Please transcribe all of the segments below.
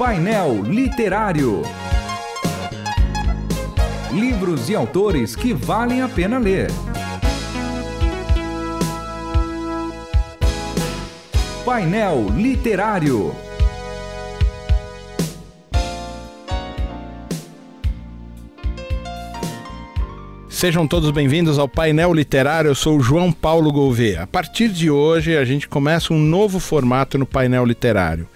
Painel Literário. Livros e autores que valem a pena ler. Painel Literário. Sejam todos bem-vindos ao painel literário. Eu sou João Paulo Gouveia. A partir de hoje, a gente começa um novo formato no painel literário.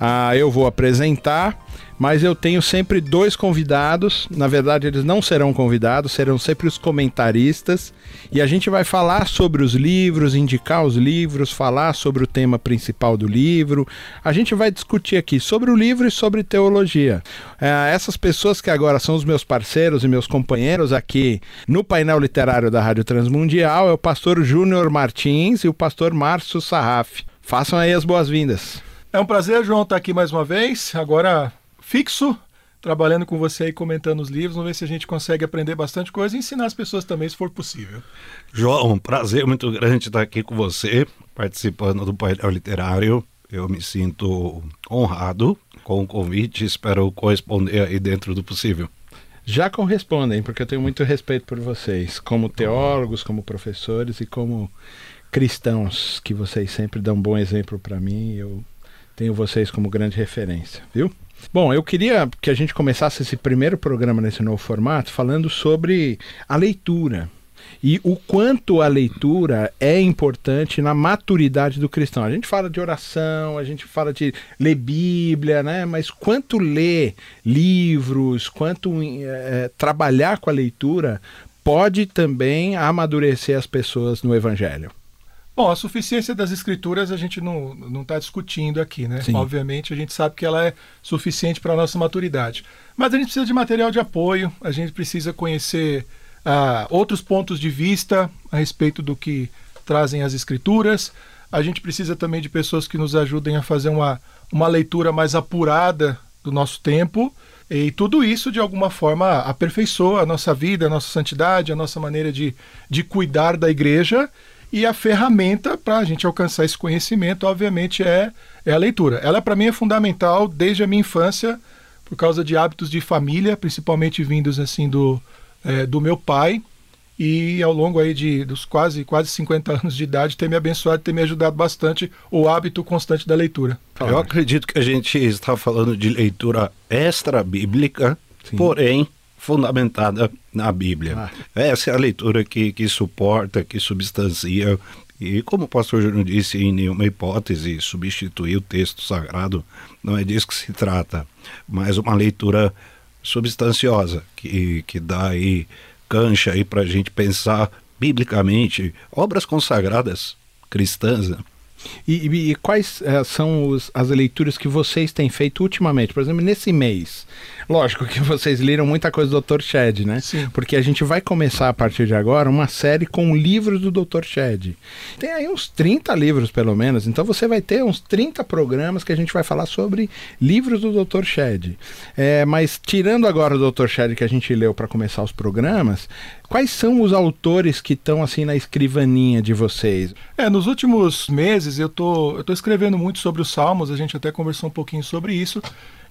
Ah, eu vou apresentar mas eu tenho sempre dois convidados. Na verdade, eles não serão convidados, serão sempre os comentaristas. E a gente vai falar sobre os livros, indicar os livros, falar sobre o tema principal do livro. A gente vai discutir aqui sobre o livro e sobre teologia. É, essas pessoas que agora são os meus parceiros e meus companheiros aqui no painel literário da Rádio Transmundial é o pastor Júnior Martins e o pastor Márcio Sarraf. Façam aí as boas-vindas. É um prazer, João, estar aqui mais uma vez. Agora fixo, trabalhando com você e comentando os livros. Vamos ver se a gente consegue aprender bastante coisa e ensinar as pessoas também, se for possível. João, um prazer muito grande estar aqui com você, participando do painel literário. Eu me sinto honrado com o convite, espero corresponder aí dentro do possível. Já correspondem, porque eu tenho muito respeito por vocês, como teólogos, como professores e como cristãos, que vocês sempre dão um bom exemplo para mim. Eu tenho vocês como grande referência, viu? Bom, eu queria que a gente começasse esse primeiro programa nesse novo formato falando sobre a leitura e o quanto a leitura é importante na maturidade do cristão. A gente fala de oração, a gente fala de ler Bíblia, né? Mas quanto ler livros, quanto é, trabalhar com a leitura pode também amadurecer as pessoas no Evangelho. Bom, a suficiência das escrituras a gente não está discutindo aqui, né? Sim. Obviamente a gente sabe que ela é suficiente para a nossa maturidade. Mas a gente precisa de material de apoio, a gente precisa conhecer uh, outros pontos de vista a respeito do que trazem as escrituras. A gente precisa também de pessoas que nos ajudem a fazer uma, uma leitura mais apurada do nosso tempo. E tudo isso, de alguma forma, aperfeiçoa a nossa vida, a nossa santidade, a nossa maneira de, de cuidar da igreja e a ferramenta para a gente alcançar esse conhecimento, obviamente, é, é a leitura. Ela, para mim, é fundamental desde a minha infância, por causa de hábitos de família, principalmente vindos assim do, é, do meu pai. E ao longo aí de, dos quase, quase 50 anos de idade, ter me abençoado, ter me ajudado bastante o hábito constante da leitura. Eu acredito que a gente está falando de leitura extra-bíblica, porém fundamentada na Bíblia. Ah. Essa é a leitura que, que suporta, que substancia e como o pastor Júnior disse, em nenhuma hipótese substituir o texto sagrado, não é disso que se trata, mas uma leitura substanciosa, que, que dá aí cancha aí para a gente pensar biblicamente obras consagradas cristãs. Né? E, e, e, quais é, são os, as leituras que vocês têm feito ultimamente? Por exemplo, nesse mês, Lógico que vocês leram muita coisa do Dr. Shed, né? Sim. Porque a gente vai começar a partir de agora uma série com livros do Dr. Shed. Tem aí uns 30 livros, pelo menos. Então você vai ter uns 30 programas que a gente vai falar sobre livros do Dr. Shed. É, mas tirando agora o Dr. Shed que a gente leu para começar os programas, quais são os autores que estão assim na escrivaninha de vocês? É, nos últimos meses eu tô, eu tô escrevendo muito sobre os Salmos, a gente até conversou um pouquinho sobre isso.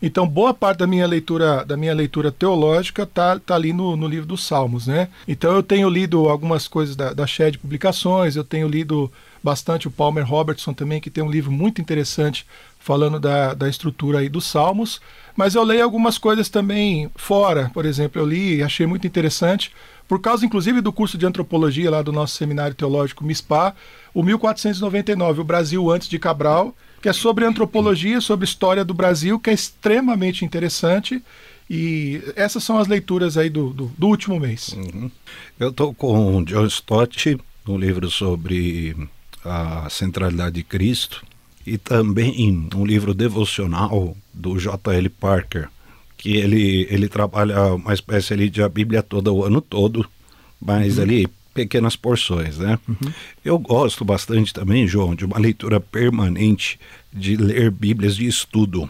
Então, boa parte da minha leitura, da minha leitura teológica tá, tá ali no, no livro dos Salmos, né? Então, eu tenho lido algumas coisas da, da Shed Publicações, eu tenho lido bastante o Palmer Robertson também, que tem um livro muito interessante falando da, da estrutura aí dos Salmos, mas eu leio algumas coisas também fora, por exemplo, eu li e achei muito interessante, por causa inclusive do curso de antropologia lá do nosso seminário teológico MISPA, o 1499, o Brasil antes de Cabral, que é sobre antropologia, sobre história do Brasil, que é extremamente interessante. E essas são as leituras aí do, do, do último mês. Uhum. Eu estou com o John Stott, um livro sobre a centralidade de Cristo, e também um livro devocional do J.L. Parker, que ele, ele trabalha uma espécie ali de a Bíblia toda o ano todo, mas uhum. ali pequenas porções, né? Uhum. Eu gosto bastante também, João, de uma leitura permanente, de ler Bíblias de estudo.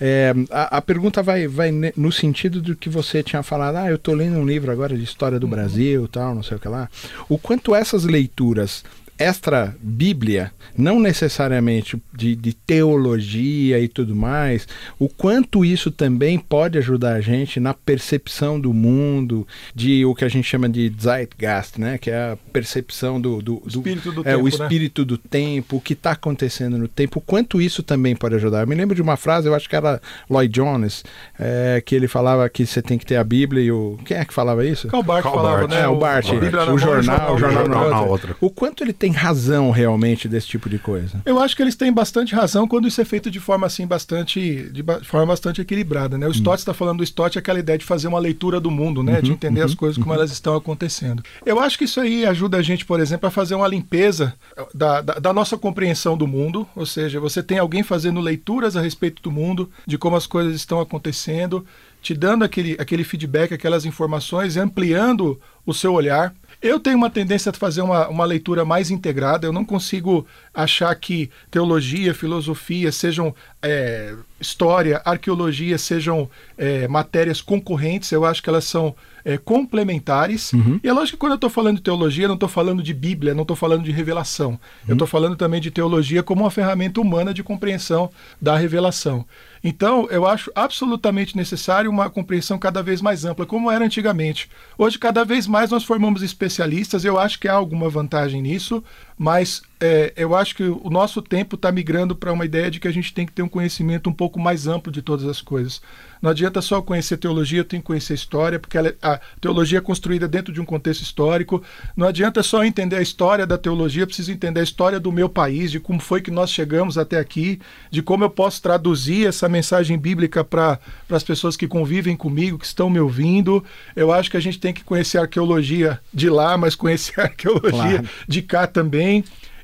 É, a, a, pergunta vai, vai no sentido do que você tinha falado, ah, eu estou lendo um livro agora de história do uhum. Brasil tal, não sei o que lá. O quanto essas leituras extra Bíblia, não necessariamente de, de, teologia e tudo mais, o quanto isso também pode ajudar a gente na percepção do mundo, de o que a gente chama de Zeitgeist, né? que é a percepção do, do, do espírito do é, tempo, o espírito né? do tempo, o que está acontecendo no tempo, o quanto isso também pode ajudar. Eu me lembro de uma frase, eu acho que era Lloyd Jones, é, que ele falava que você tem que ter a Bíblia e o. Quem é que falava isso? Qual Bart falava, né? É, o Bart, o, o, o jornal, o jornal, jornal na outra. O quanto ele tem razão realmente desse tipo de coisa? Eu acho que eles têm bastante razão quando isso é feito de forma assim bastante de forma bastante equilibrada, né? O Stott está falando do Stott aquela ideia de fazer uma leitura do mundo, né? Uhum, de entender uhum, as coisas como uhum. elas estão acontecendo. Eu acho que isso aí ajuda a gente, por exemplo, a fazer uma limpeza da, da, da nossa compreensão do mundo, ou seja, você tem alguém fazendo leituras a respeito do mundo, de como as coisas estão acontecendo, te dando aquele, aquele feedback, aquelas informações, ampliando o seu olhar. Eu tenho uma tendência a fazer uma, uma leitura mais integrada. Eu não consigo achar que teologia, filosofia sejam é, história, arqueologia sejão é, matérias concorrentes. Eu acho que elas são é, complementares. Uhum. E é lógico que quando eu estou falando de teologia, não estou falando de Bíblia, não estou falando de revelação. Uhum. Eu estou falando também de teologia como uma ferramenta humana de compreensão da revelação. Então, eu acho absolutamente necessário uma compreensão cada vez mais ampla, como era antigamente. Hoje, cada vez mais nós formamos especialistas, eu acho que há alguma vantagem nisso, mas é, eu acho que o nosso tempo está migrando para uma ideia de que a gente tem que ter um conhecimento um pouco mais amplo de todas as coisas. Não adianta só conhecer teologia, eu tenho que conhecer história, porque ela, é, a teologia é construída dentro de um contexto histórico. Não adianta só entender a história da teologia, eu preciso entender a história do meu país, de como foi que nós chegamos até aqui, de como eu posso traduzir essa mensagem bíblica para as pessoas que convivem comigo, que estão me ouvindo. Eu acho que a gente tem que conhecer a arqueologia de lá, mas conhecer a arqueologia claro. de cá também.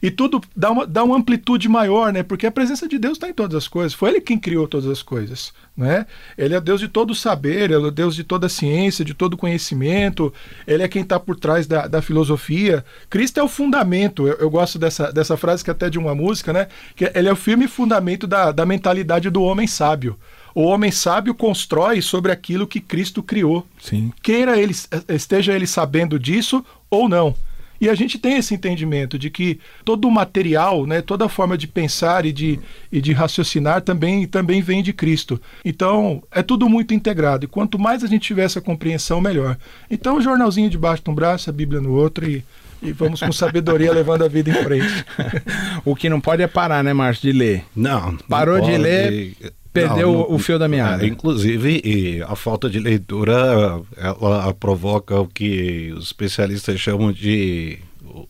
E tudo dá uma, dá uma amplitude maior, né? Porque a presença de Deus está em todas as coisas. Foi Ele quem criou todas as coisas, né? Ele é Deus de todo saber, Ele é Deus de toda ciência, de todo conhecimento. Ele é quem está por trás da, da filosofia. Cristo é o fundamento. Eu, eu, gosto dessa, dessa frase que é até de uma música, né? Que ele é o firme fundamento da, da mentalidade do homem sábio. O homem sábio constrói sobre aquilo que Cristo criou. Sim. Queira ele esteja ele sabendo disso ou não. E a gente tem esse entendimento de que todo o material, né, toda a forma de pensar e de, e de raciocinar também, também vem de Cristo. Então, é tudo muito integrado. E quanto mais a gente tiver essa compreensão, melhor. Então, o jornalzinho debaixo de um braço, a Bíblia no outro e, e vamos com sabedoria levando a vida em frente. o que não pode é parar, né, Márcio, de ler. Não. Parou não de ler perdeu não, não, o fio da meada. É, inclusive, a falta de leitura ela provoca o que os especialistas chamam de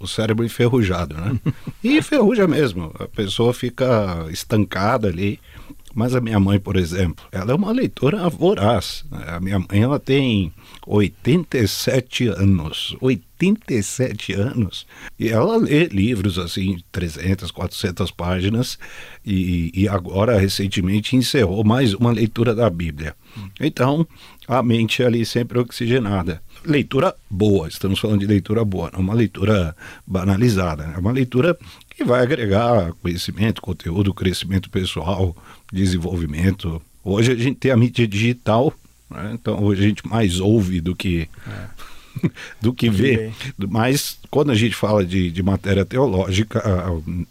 o cérebro enferrujado, né? e enferruja mesmo. A pessoa fica estancada ali. Mas a minha mãe, por exemplo, ela é uma leitora voraz. A minha mãe ela tem 87 anos. 87 anos. E ela lê livros assim, 300, 400 páginas. E, e agora, recentemente, encerrou mais uma leitura da Bíblia. Então, a mente ali sempre oxigenada leitura boa, estamos falando de leitura boa, não uma leitura banalizada, é né? uma leitura que vai agregar conhecimento, conteúdo, crescimento pessoal, desenvolvimento. Hoje a gente tem a mídia digital, né? então hoje a gente mais ouve do que. É. do que vê. Mas quando a gente fala de, de matéria teológica,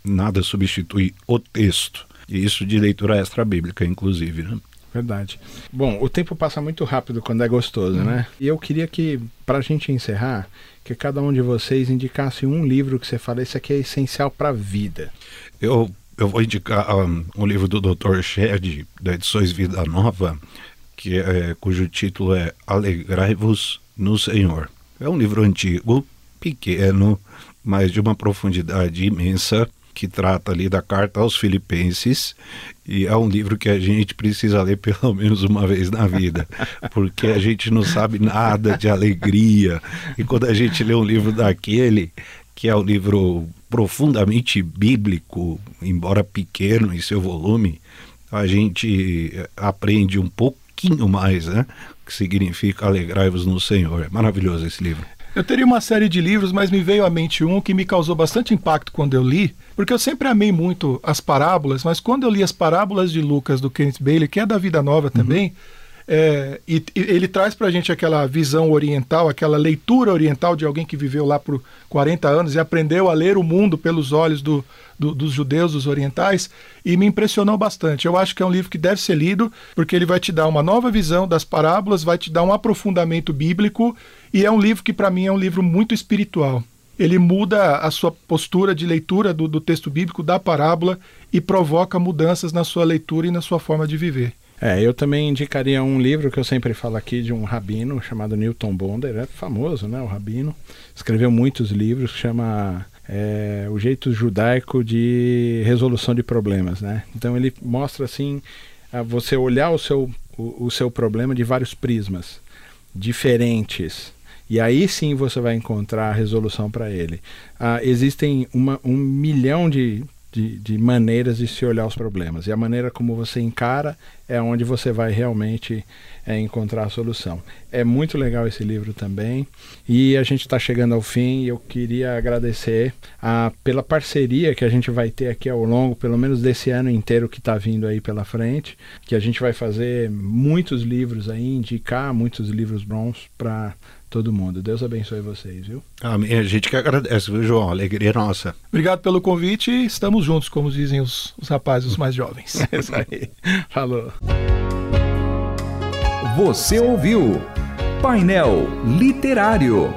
nada substitui o texto. E isso de leitura extra-bíblica, inclusive. Né? Verdade. Bom, o tempo passa muito rápido quando é gostoso, hum. né? E eu queria que, para a gente encerrar, que cada um de vocês indicasse um livro que você fala, esse aqui é essencial para a vida. Eu, eu vou indicar um, um livro do Dr. Shed, da Edições Vida Nova, que é, cujo título é Alegrai-vos no Senhor. É um livro antigo, pequeno, mas de uma profundidade imensa que trata ali da carta aos Filipenses e é um livro que a gente precisa ler pelo menos uma vez na vida, porque a gente não sabe nada de alegria. E quando a gente lê um livro daquele, que é um livro profundamente bíblico, embora pequeno em seu volume, a gente aprende um pouquinho mais, né? Que significa alegrai-vos no Senhor. É maravilhoso esse livro. Eu teria uma série de livros, mas me veio à mente um que me causou bastante impacto quando eu li, porque eu sempre amei muito as parábolas, mas quando eu li as parábolas de Lucas do Kenneth Bailey, que é da Vida Nova também, uhum. É, e, e, ele traz para a gente aquela visão oriental, aquela leitura oriental de alguém que viveu lá por 40 anos e aprendeu a ler o mundo pelos olhos do, do, dos judeus, dos orientais, e me impressionou bastante. Eu acho que é um livro que deve ser lido, porque ele vai te dar uma nova visão das parábolas, vai te dar um aprofundamento bíblico, e é um livro que, para mim, é um livro muito espiritual. Ele muda a sua postura de leitura do, do texto bíblico, da parábola, e provoca mudanças na sua leitura e na sua forma de viver. É, eu também indicaria um livro que eu sempre falo aqui de um rabino chamado Newton Bonder, é famoso, né, o rabino, escreveu muitos livros, chama é, o jeito judaico de resolução de problemas, né? Então ele mostra assim, você olhar o seu, o, o seu problema de vários prismas diferentes. E aí sim você vai encontrar a resolução para ele. Ah, existem uma, um milhão de de, de, maneiras de se olhar os problemas. E a maneira como você encara é onde você vai realmente é, encontrar a solução. É muito legal esse livro também. E a gente está chegando ao fim e eu queria agradecer a, pela parceria que a gente vai ter aqui ao longo, pelo menos desse ano inteiro que está vindo aí pela frente, que a gente vai fazer muitos livros aí, indicar muitos livros bons para todo mundo. Deus abençoe vocês, viu? Amém. A gente que agradece, viu, João? Alegria nossa. Obrigado pelo convite e estamos juntos, como dizem os, os rapazes, os mais jovens. É isso aí. Falou. Você ouviu Painel Literário.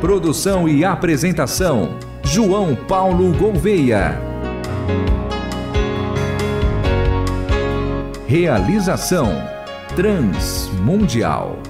Produção e apresentação: João Paulo Gouveia. Realização Transmundial.